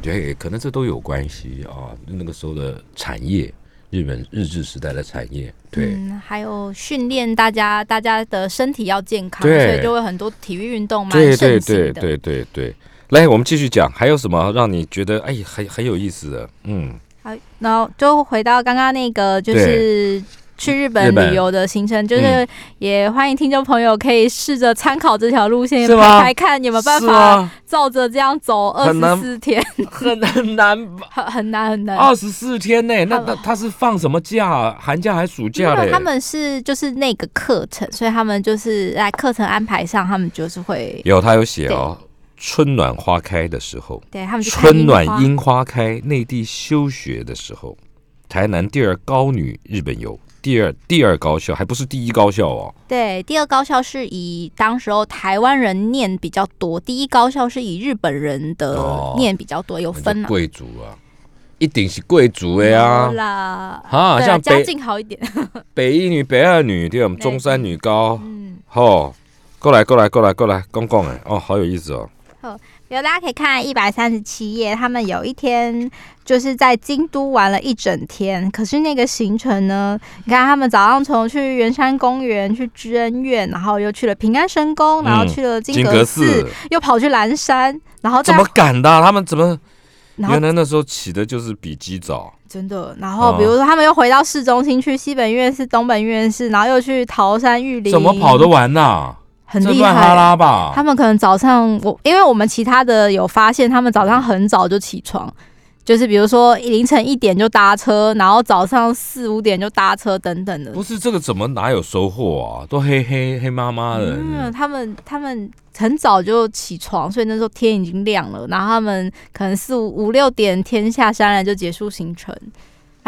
S2: 对，可能这都有关系啊。那个时候的产业，日本日治时代的产业，对，
S3: 嗯，还有训练大家，大家的身体要健康，所以就会很多体育运动嘛
S2: 对
S3: 盛
S2: 对对。对对对，来，我们继续讲，还有什么让你觉得哎很很有意思的？嗯，
S3: 好，然后就回到刚刚那个，就是去日本旅游的行程，就是
S2: 嗯
S3: 也欢迎听众朋友可以试着参考这条路线，
S2: 是吗
S3: 排排看有没有办法？照着这样走二十四天，
S2: 很 很难，
S3: 很很难很难。
S2: 二十四天呢？那
S3: 他
S2: 那他是放什么假？寒假还是
S3: 暑
S2: 假嘞？
S3: 为他们是就是那个课程，所以他们就是在课程安排上，他们就是会
S2: 有他有写哦，春暖花开的时候，
S3: 对他们
S2: 春暖樱花开，内地休学的时候，台南第二高女日本游，第二第二高校，还不是第一高校哦。
S3: 对，第二高校是以当时候台湾人念比较多，第一高校是以日本人的
S2: 哦
S3: 念比较多，有分啊。
S2: 贵族啊，一定是贵族的呀
S3: 有。啦，
S2: 啊，
S3: 对啊
S2: 像
S3: 家境好一点。
S2: 北一女、北二女，对，我们中山女高，
S3: 嗯，
S2: 好，过来，过来，过来，过来，公公哎，哦，好有意思哦。
S3: 比如大家可以看一百三十七页，他们有一天就是在京都玩了一整天，可是那个行程呢，你看他们早上从去圆山公园、去知恩院，然后又去了平安神宫，然后去了金
S2: 金阁
S3: 阁寺，
S2: 寺
S3: 又跑去蓝山，然后
S2: 怎么赶的啊？他们怎么？原来那时候起的就是比鸡早。
S3: 真的，然后比如说他们又回到市中心去西本院寺、东本院寺，然后又去桃山玉林，
S2: 怎么跑得完呐？
S3: 很厉害。
S2: 拉吧？
S3: 他们可能早上我，因为我们其他的有发现，他们早上很早就起床，就是比如说凌晨一点就搭车，然后早上四五点就搭车等等的。
S2: 不是这个怎么哪有收获啊？都黑黑黑麻麻的。
S3: 嗯，他们他们很早就起床，所以那时候天已经亮了，然后他们可能四五五六点天下山来就结束行程，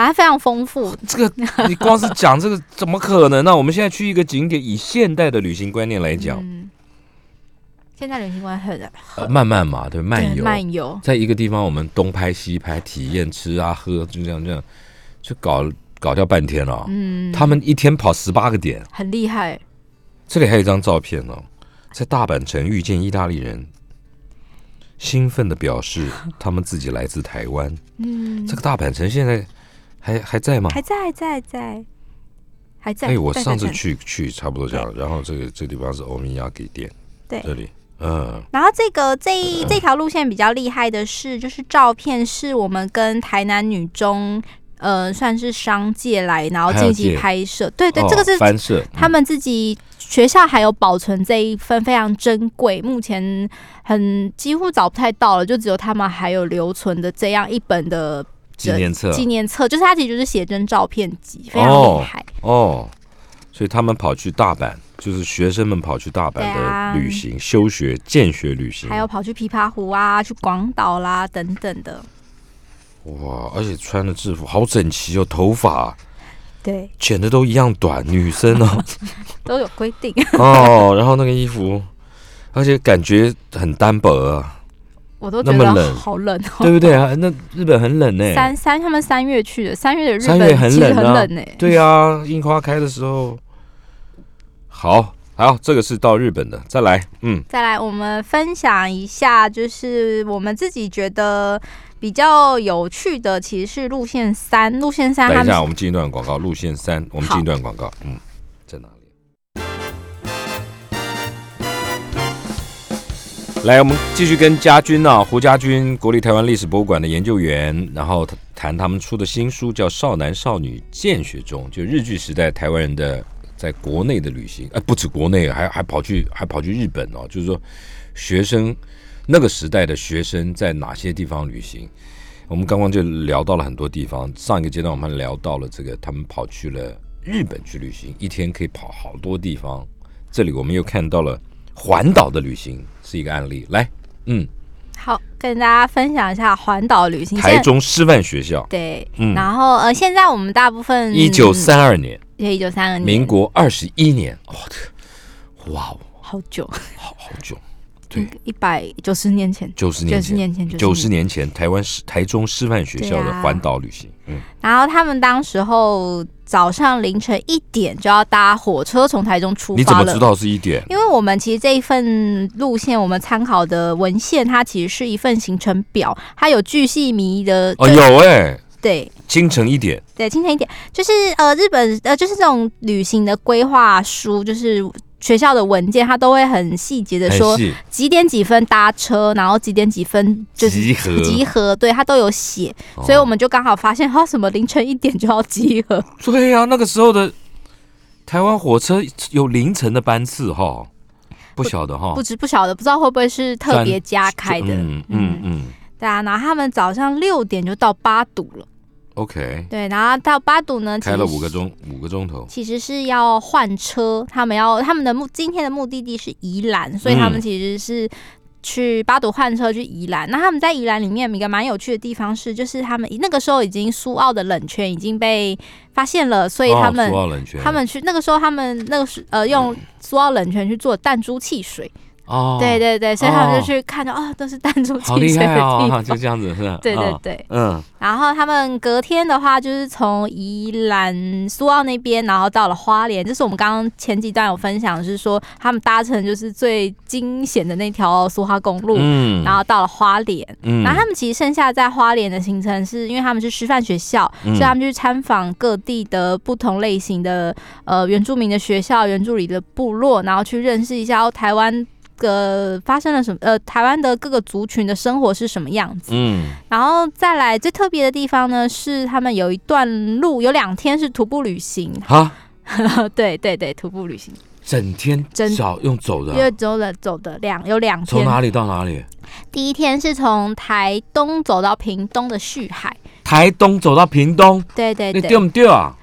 S3: 反正非常丰富。
S2: 这个你光是讲这个怎么可能呢、我们现在去一个景点，以现代的旅行观念来讲，
S3: 嗯，现在旅行观很
S2: 呃慢慢嘛，对，漫游，
S3: 漫游，
S2: 在一个地方我们东拍西拍，体验吃啊喝，就这样这样，就搞搞掉半天了。
S3: 嗯，
S2: 他们一天跑十八个点，
S3: 很厉害。
S2: 这里还有一张照片哦，在大阪城遇见意大利人，兴奋的表示他们自己来自台湾。
S3: 嗯，
S2: 这个大阪城现在还还在吗？
S3: 还在还在还在还在。
S2: 哎，我上次去去差不多这样，然后这个这个地方是欧米亚给店，
S3: 对。
S2: 这里，嗯，
S3: 然后这个这一这条路线比较厉害的是，就是照片是我们跟台南女中，呃，算是商界来，然后进行拍摄。对对，
S2: 哦
S3: 这个是他们自己学校还有保存这一份非常珍贵，目前很几乎找不太到了，就只有他们还有留存的这样一本的
S2: 纪念册。
S3: 纪念册，就是它其实就是写真照片集，非常厉害。
S2: 哦，所以他们跑去大阪，就是学生们跑去大阪的旅行、休学、见学旅行，
S3: 还有跑去琵琶湖啊，去广岛啦等等的，
S2: 哇，而且穿的制服好整齐哦，头发。
S3: 对，
S2: 剪的都一样短，女生哦，
S3: 都有规定。
S2: 哦，然后那个衣服，而且感觉很单薄啊，
S3: 我都觉得好冷哦。
S2: 对不对啊？那日本很冷呢，
S3: 三三，他们三月去的，三月的日本
S2: 很冷啊
S3: 很冷呢。
S2: 对啊，樱花开的时候，好好，这个是到日本的，再来，嗯，
S3: 再来，我们分享一下，就是我们自己觉得比较有趣的，其实是路线三。路线三，他
S2: 等一下，我
S3: 们
S2: 们进一段广告，路线三，我们进一段广告，嗯，来，我们继续跟家军啊，胡家军，国立台湾历史博物馆的研究员，然后谈他们出的新书，叫《少男少女见学中》，就日据时代台湾人的在国内的旅行，哎，不止国内，还还跑去还跑去日本哦，就是说学生那个时代的学生在哪些地方旅行？我们刚刚就聊到了很多地方，上一个阶段我们聊到了这个他们跑去了日本去旅行，一天可以跑好多地方。这里我们又看到了环岛的旅行是一个案例。来，嗯，
S3: 好跟大家分享一下环岛旅行。
S2: 台中师范学校，
S3: 对，
S2: 嗯。
S3: 然后呃，现在我们大部分
S2: 一九三二年，对
S3: 一九三二年，
S2: 民国二十一年，哦，哇哦，
S3: 好久，
S2: 好好久，对，
S3: 一百九十年前，
S2: 九十年前，
S3: 九十年前，
S2: 九十年前，台湾师台中师范学校的环岛旅行，嗯，
S3: 然后他们当时候早上凌晨一点就要搭火车从台中出发了。
S2: 你怎么知。道是一点？
S3: 因为我们其实这一份路线，我们参考的文献，它其实是一份行程表，它有巨细靡遗的。
S2: 哦，有哎、
S3: 对。
S2: 清晨一点，
S3: 对，清晨一点，就是呃，日本呃，就是这种旅行的规划书，就是学校的文件，他都会很细节的说，几点几分搭车，然后几点几分就是
S2: 集合。
S3: 集合，对，他都有写，
S2: 哦。
S3: 所以我们就刚好发现，哈，什么凌晨一点就要集合，
S2: 对呀、那个时候的台湾火车有凌晨的班次哈，不晓得哈。
S3: 不，知不晓得，不知道会不会是特别加开的，
S2: 嗯。嗯嗯。
S3: 对啊，然后他们早上六点就到八堵了，
S2: ，OK，
S3: 对，然后到巴堵呢，
S2: 开了五个钟，五个钟头，
S3: 其实是要换车，他们要他们的目今天的目的地是宜兰，所以他们
S2: 嗯
S3: 其实是去巴堵换车去宜兰。那他们在宜兰里面有一个蛮有趣的地方是，就是他们那个时候已经苏澳的冷泉已经被发现了，所以他们、他们去那个时候他们那个是呃用苏澳冷泉去做弹珠汽水，
S2: 哦，
S3: 对对对，所以他们
S2: 哦
S3: 就去看到哦、都是弹珠汽水的地
S2: 害哦，就这样子是吧？
S3: 对对
S2: 哦
S3: 对，
S2: 嗯，
S3: 然后他们隔天的话，就是从宜兰苏澳那边，然后到了花莲。这是我们刚刚前几段有分享，是说他们搭乘就是最惊险的那条苏花公路，
S2: 嗯
S3: 然后到了花莲。
S2: 嗯
S3: 然后他们其实剩下在花莲的行程是，因为他们是师范学校，
S2: 嗯
S3: 所以他们去参访各地的不同类型的呃原住民的学校、原住里的部落，然后去认识一下哦台湾。个发生了什么？呃，台湾的各个族群的生活是什么样子？
S2: 嗯
S3: 然后再来最特别的地方呢，是他们有一段路，有两天是徒步旅行。
S2: 哈，
S3: 对对对，徒步旅行。
S2: 整天
S3: 真
S2: 少用走的
S3: 因为
S2: 啊，
S3: 走的走的两有两天，
S2: 从哪里到哪里？
S3: 第一天是从台东走到屏东的旭海，
S2: 台东走到屏东，
S3: 对对对，
S2: 你对不对啊？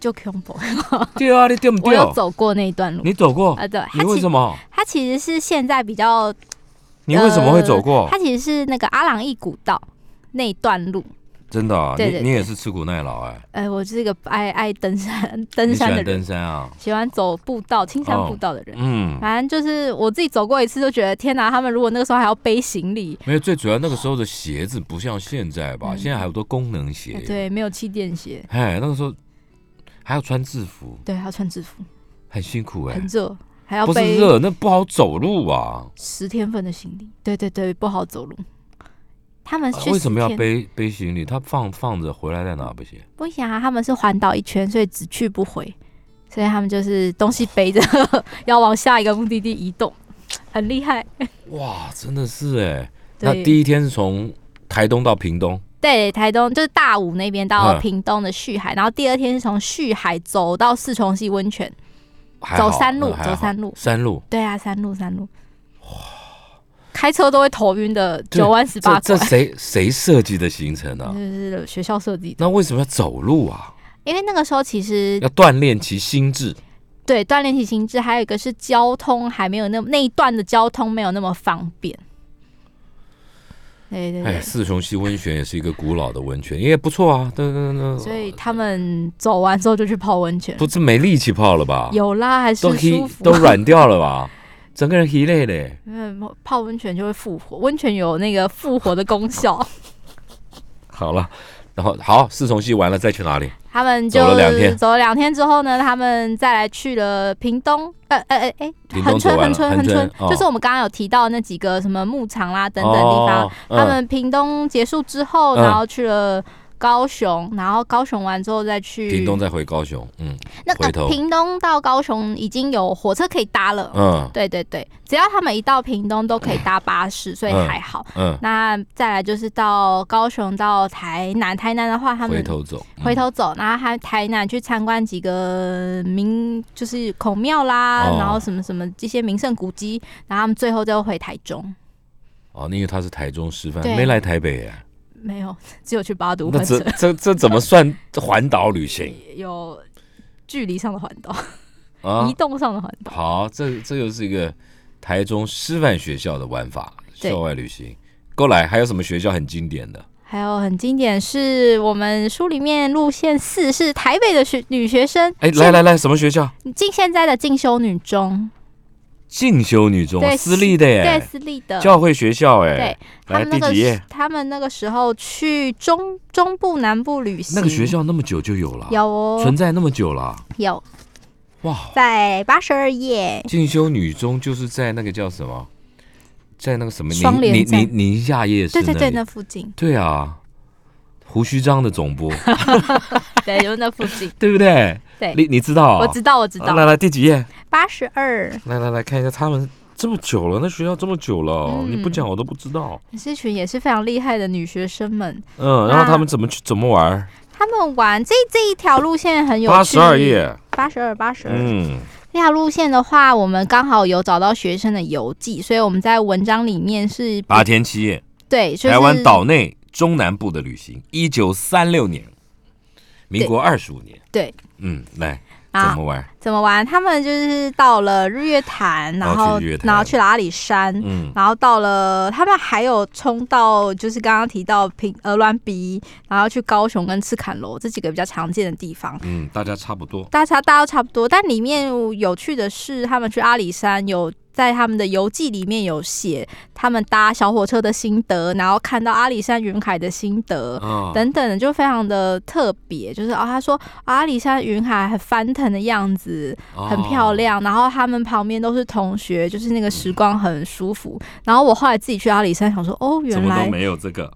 S3: 就 m b
S2: 对啊，你对不
S3: 我有？走过那一段路。
S2: 你走过？
S3: 啊，对，
S2: 你为什么？
S3: 它其实是现在比较，
S2: 你为什么会走过？
S3: 它其实是那个阿朗义古道那一段路。
S2: 真的啊，
S3: 对对
S2: 你你也是吃苦耐劳哎，
S3: 呃，我是一个爱爱登山登山的人，
S2: 登山啊？
S3: 喜欢走步道、青山
S2: 哦
S3: 步道的人。
S2: 嗯，
S3: 反正就是我自己走过一次，就觉得天哪！他们如果那个时候还要背行李，
S2: 没有，最主要那个时候的鞋子不像现在吧？
S3: 嗯
S2: 现在还有多功能鞋。
S3: 哎，对，没有气垫鞋，
S2: 哎，那个时候还要穿制服，
S3: 对，还要穿制服，
S2: 很辛苦哎
S3: 很。热，还要
S2: 不是
S3: 背
S2: 热，那不好走路啊。
S3: 十天份的行李。对对对，不好走路。他们
S2: 为什么要？背背行李？他放放着回来在哪不行？
S3: 不行啊，他们是环岛一圈，所以只去不回，所以他们就是东西背着 要往下一个目的地移动，很厉害。
S2: 哇，真的是哎。那
S3: 对
S2: 第一天是从台东到屏东，
S3: 对，台东就是大武那边到
S2: 嗯
S3: 屏东的旭海，然后第二天是从旭海走到四重溪温泉，走山路走山路
S2: 山路。
S3: 对啊，山路山路。开车都会头晕的九弯十八拐，
S2: 这这谁谁设计的行程啊？
S3: 就是学校设计的。
S2: 那为什么要走路啊？
S3: 因为那个时候其实
S2: 要锻炼其心智。
S3: 对锻炼其心智，还有一个是交通还没有那那一段的交通没有那么方便。对对
S2: 哎，四重溪温泉也是一个古老的温泉，也不错啊。对对对
S3: 所以他们走完之后就去泡温泉。
S2: 不是没力气泡了吧？
S3: 有啦，还是
S2: 都
S3: 舒服。
S2: 都软掉了吧？整个人 he 累嘞。
S3: 嗯，泡温泉就会复活，温泉有那个复活的功效。
S2: 好了，然后好，四重溪完了再去哪里？
S3: 他们就
S2: 走了两天。
S3: 走了两天之后呢，他们再来去了屏东，呃呃呃，哎，
S2: 屏
S3: 恒春，
S2: 东走完了
S3: 恒春，恒
S2: 恒春。
S3: 春，
S2: 哦。
S3: 就是我们刚刚有提到那几个什么牧场啦等等地方。
S2: 哦
S3: 他们屏东结束之后，
S2: 嗯。
S3: 然后去了高雄，然后高雄完之后再去
S2: 屏东再回高雄，嗯
S3: 那
S2: 回头
S3: 个屏东到高雄已经有火车可以搭了。
S2: 嗯
S3: 对对对，只要他们一到屏东都可以搭巴士，所以
S2: 嗯
S3: 还好。
S2: 嗯，
S3: 那再来就是到高雄到台南，台南的话他们
S2: 回头走，嗯
S3: 回头走，然后还台南去参观几个名，就是孔庙啦，
S2: 哦
S3: 然后什么什么这些名胜古迹，然后他们最后就回台中。
S2: 哦，因为他是台中师范，
S3: 对
S2: 没来台北耶。
S3: 没有，只有去八都
S2: 那这
S3: 车，
S2: 这这怎么算环岛旅行
S3: 有距离上的环岛，
S2: 啊
S3: 移？动上的环岛。
S2: 好，这这又是一个台中师范学校的玩法，
S3: 对
S2: 校外旅行。过来，还有什么学校很经典的？
S3: 还有很经典是我们书里面路线四是台北的学女学生，
S2: 哎，
S3: 现
S2: 来来来，什么学校？
S3: 进现在的进修女中，
S2: 进修女中，
S3: 对
S2: 私立的耶。
S3: 对
S2: 耶，
S3: 私立的，
S2: 教会学校哎
S3: 对。他
S2: 来
S3: 们那个
S2: 第几页？
S3: 他们那个时候去中中部南部旅行，
S2: 那个学校那么久就有了，
S3: 有哦。
S2: 存在那么久了，
S3: 有。
S2: 哇！
S3: 在八十二页，
S2: 进修女中就是在那个叫什么，在那个什么宁宁宁夏夜市
S3: 对对对，那附近，
S2: 对啊，胡须章的总部，
S3: 对，就那附近，
S2: 对不对？
S3: 对，
S2: 你你知道啊？
S3: 我知道，我知道，
S2: 啊来来，第几页？
S3: 八十二
S2: 来来来看一下，他们这么久了，那学校这么久了，
S3: 嗯
S2: 你不讲我都不知道。
S3: 这群也是非常厉害的女学生们，
S2: 嗯，然后他们怎么去怎么玩？
S3: 他们玩这这一条路线很有趣，
S2: 八十二，页，
S3: 八十二，八十二。
S2: 嗯，
S3: 这条路线的话，我们刚好有找到学生的游记，所以我们在文章里面是
S2: 八天七夜，
S3: 对，就是
S2: 台湾岛内中南部的旅行，一九三六年，民国二十五年。
S3: 对，
S2: 嗯，来怎
S3: 啊
S2: 么玩？
S3: 怎么玩？他们就是到了日月潭，然后
S2: 然后去
S3: 了阿里山，
S2: 嗯，
S3: 然后到了，他们还有冲到，就是刚刚提到平鹅銮鼻，然后去高雄跟赤坎楼这几个比较常见的地方。
S2: 嗯，大家差不多。
S3: 大家大家都差不多，但里面有趣的是，他们去阿里山有在他们的游记里面有写他们搭小火车的心得，然后看到阿里山云海的心得。
S2: 啊，
S3: 等等的，就非常的特别，就是哦，他说阿里山云海很翻腾的样子，很漂
S2: 哦。
S3: 亮。然后他们旁边都是同学，就是那个时光很舒服。然后我后来自己去阿里山，想说哦，原来
S2: 都没有这个，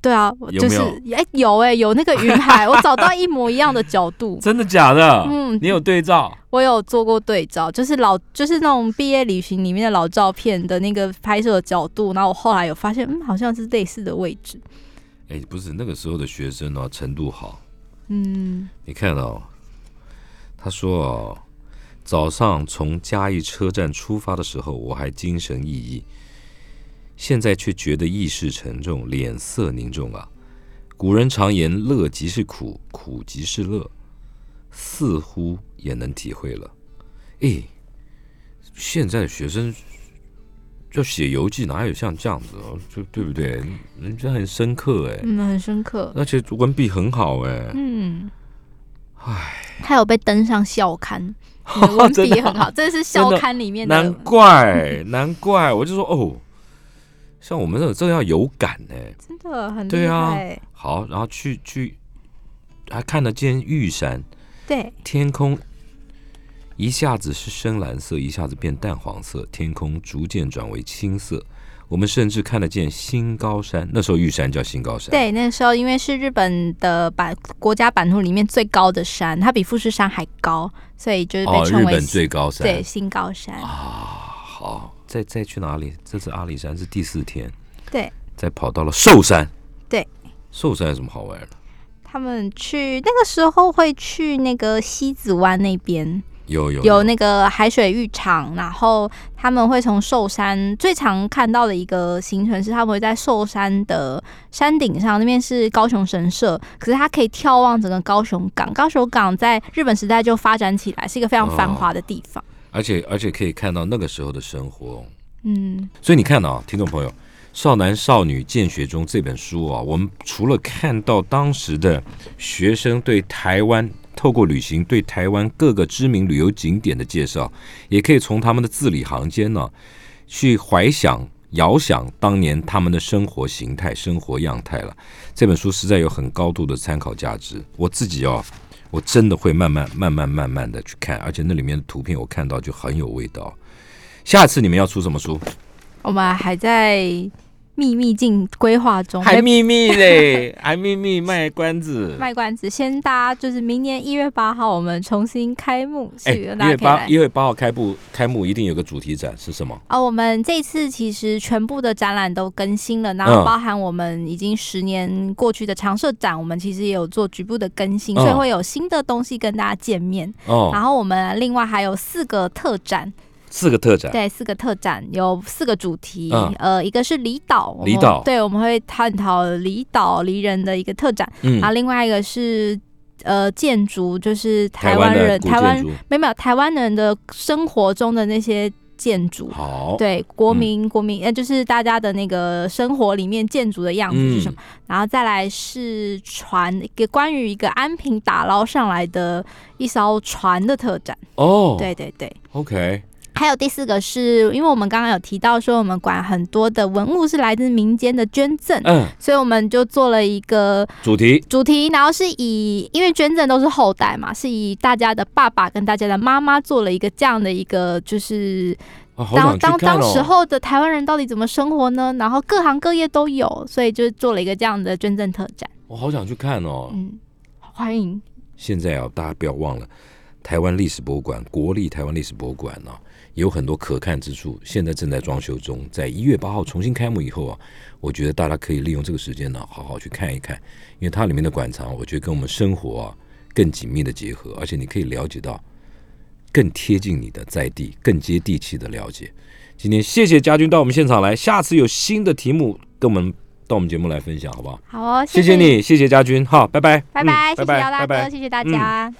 S3: 对啊，我就是哎有哎、有那个云海，我找到一模一样的角度。
S2: 真的假的？
S3: 嗯
S2: 你有对照？
S3: 我有做过对照，就是老就是那种毕业旅行里面的老照片的那个拍摄的角度，然后我后来有发现，嗯，好像是类似的位置。
S2: 哎，不是那个时候的学生哦，程度好。
S3: 嗯，
S2: 你看哦，他说哦，早上从嘉义车站出发的时候，我还精神奕奕，现在却觉得意识沉重，脸色凝重啊。古人常言“乐即是苦，苦即是乐”，似乎也能体会了。诶，现在的学生就写游记，哪有像这样子哦？就对不对？人家很深刻哎，
S3: 嗯，很深刻，
S2: 而且文笔很好哎。
S3: 嗯，
S2: 唉，
S3: 他有被登上校刊，文笔很好，这是校刊里面的。
S2: 难怪，难怪，我就说哦，像我们这种真的要有感哎，
S3: 真的很
S2: 对啊。好，然后去去，还看得见玉山，
S3: 对，
S2: 天空一下子是深蓝色，一下子变淡黄色，天空逐渐转为青色。我们甚至看得见新高山，那时候玉山叫新高山。，
S3: 对，那时候因为是日本的版国家版图里面最高的山，它比富士山还高，所以就是被
S2: 哦，
S3: 称为
S2: 日本最高山。
S3: 对新高山。
S2: 啊，好，再再去哪里？这次阿里山是第四天，
S3: 对
S2: 再跑到了寿山。
S3: 对，
S2: 寿山有什么好玩的？
S3: 他们去那个时候会去那个西子湾那边
S2: 有有
S3: 有那个海水浴场，然后他们会从寿山最常看到的一个行程是他们会在寿山的山顶上，那边是高雄神社，可是它可以眺望整个高雄港。高雄港在日本时代就发展起来，是一个非常繁华的地方。
S2: 而且而且可以看到那个时候的生活。
S3: 嗯，
S2: 所以你看啊，听众朋友，《少男少女见学中》这本书啊，我们除了看到当时的学生对台湾透过旅行对台湾各个知名旅游景点的介绍，也可以从他们的字里行间呢，去怀想、遥想当年他们的生活形态、生活样态了。这本书实在有很高度的参考价值。我自己哦，我真的会慢慢、慢慢、慢慢的去看，而且那里面的图片我看到就很有味道。下次你们要出什么书？
S3: 我们还在秘密进规划中，
S2: 还秘密嘞，还秘密卖关子。
S3: 卖关子，先大家就是明年一月八号我们重新开幕，
S2: 哎，
S3: 是
S2: 一月八一月八号开幕，开幕一定有个主题展是什么？
S3: 啊、我们这次其实全部的展览都更新了，然后
S2: 嗯
S3: 包含我们已经十年过去的常设展，我们其实也有做局部的更新，
S2: 嗯
S3: 所以会有新的东西跟大家见面。
S2: 哦，
S3: 然后我们另外还有四个特展，
S2: 四个特展。
S3: 对，四个特展有四个主题，
S2: 嗯
S3: 呃，一个是离岛，
S2: 离岛
S3: 对，我们会探讨离岛离人的一个特展，
S2: 嗯
S3: 然后另外一个是呃建筑，就是台
S2: 台湾
S3: 人，台湾。没有没有台湾人的生活中的那些建筑。
S2: 好，
S3: 对，国民、国民呃，就是大家的那个生活里面建筑的样子是什么？
S2: 嗯
S3: 然后再来是船，一个关于一个安平打捞上来的一艘船的特展。
S2: 哦，
S3: 对对对。
S2: ，OK，
S3: 还有第四个是因为我们刚刚有提到说，我们管很多的文物是来自民间的捐赠，
S2: 嗯，
S3: 所以我们就做了一个
S2: 主题
S3: 主题，然后是以因为捐赠都是后代嘛，是以大家的爸爸跟大家的妈妈做了一个这样的一个，就是
S2: 啊，好
S3: 当当时候的台湾人到底怎么生活呢？然后各行各业都有，所以就做了一个这样的捐赠特展。
S2: 我好想去看哦。
S3: 嗯，欢迎。
S2: 现在啊，大家不要忘了，台湾历史博物馆、国立台湾历史博物馆呢、也有很多可看之处。现在正在装修中，在一月八号重新开幕以后啊，我觉得大家可以利用这个时间呢，好好去看一看，因为它里面的馆藏，我觉得跟我们生活啊更紧密的结合，而且你可以了解到更贴近你的在地、更接地气的了解。今天谢谢家军到我们现场来，下次有新的题目跟我们到我们节目来分享，好不好？
S3: 好哦，
S2: 谢谢你，谢谢家军，好，拜拜，拜拜，
S3: 谢谢姚大
S2: 拜拜
S3: 哥，谢谢大家。